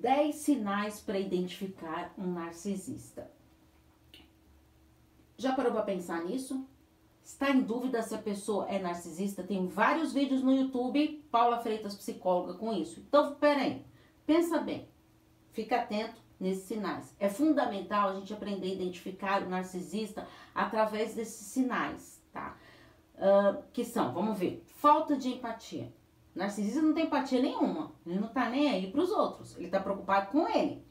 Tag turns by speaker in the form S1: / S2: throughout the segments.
S1: 10 sinais para identificar um narcisista. Já parou para pensar nisso? Está em dúvida se a pessoa é narcisista? Tem vários vídeos no YouTube, Paula Freitas, psicóloga, com isso. Então, peraí, pensa bem, fica atento nesses sinais. É fundamental a gente aprender a identificar o narcisista através desses sinais, tá? Uh, que são, vamos ver, falta de empatia. Narcisista não tem empatia nenhuma, ele não tá nem aí para os outros, ele tá preocupado com ele.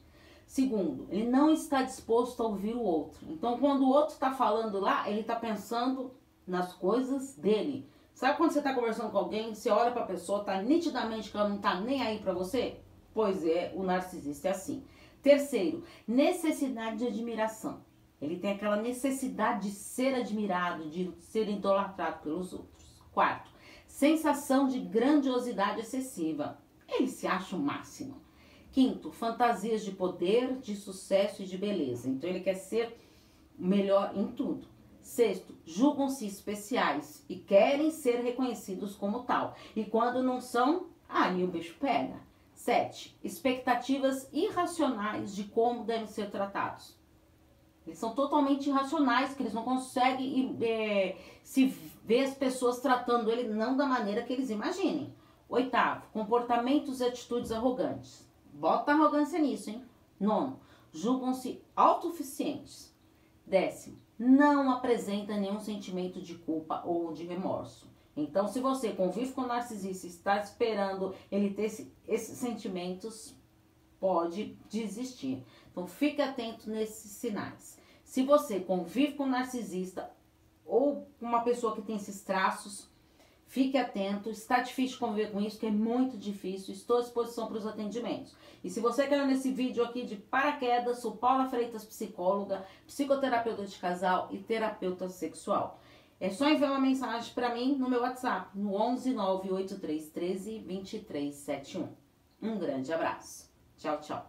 S1: Segundo, ele não está disposto a ouvir o outro. Então, quando o outro está falando lá, ele está pensando nas coisas dele. Sabe quando você está conversando com alguém, você olha para a pessoa, tá nitidamente que ela não tá nem aí para você? Pois é, o narcisista é assim. Terceiro, necessidade de admiração. Ele tem aquela necessidade de ser admirado, de ser idolatrado pelos outros. Quarto, sensação de grandiosidade excessiva. Ele se acha o máximo. Quinto, fantasias de poder, de sucesso e de beleza. Então ele quer ser melhor em tudo. Sexto, julgam-se especiais e querem ser reconhecidos como tal. E quando não são, aí o bicho pega. Sete, expectativas irracionais de como devem ser tratados. Eles são totalmente irracionais, que eles não conseguem é, se ver as pessoas tratando ele não da maneira que eles imaginem. Oitavo, comportamentos e atitudes arrogantes. Bota arrogância nisso, hein? Nono, julgam-se autossuficientes. Décimo, não apresenta nenhum sentimento de culpa ou de remorso. Então, se você convive com o narcisista e está esperando ele ter esse, esses sentimentos, pode desistir. Então, fique atento nesses sinais. Se você convive com um narcisista ou uma pessoa que tem esses traços, fique atento. Está difícil conviver com isso, que é muito difícil. Estou à disposição para os atendimentos. E se você quer nesse vídeo aqui de paraquedas, sou Paula Freitas, psicóloga, psicoterapeuta de casal e terapeuta sexual. É só enviar uma mensagem para mim no meu WhatsApp, no 11 983 13 2371. Um grande abraço. 悄悄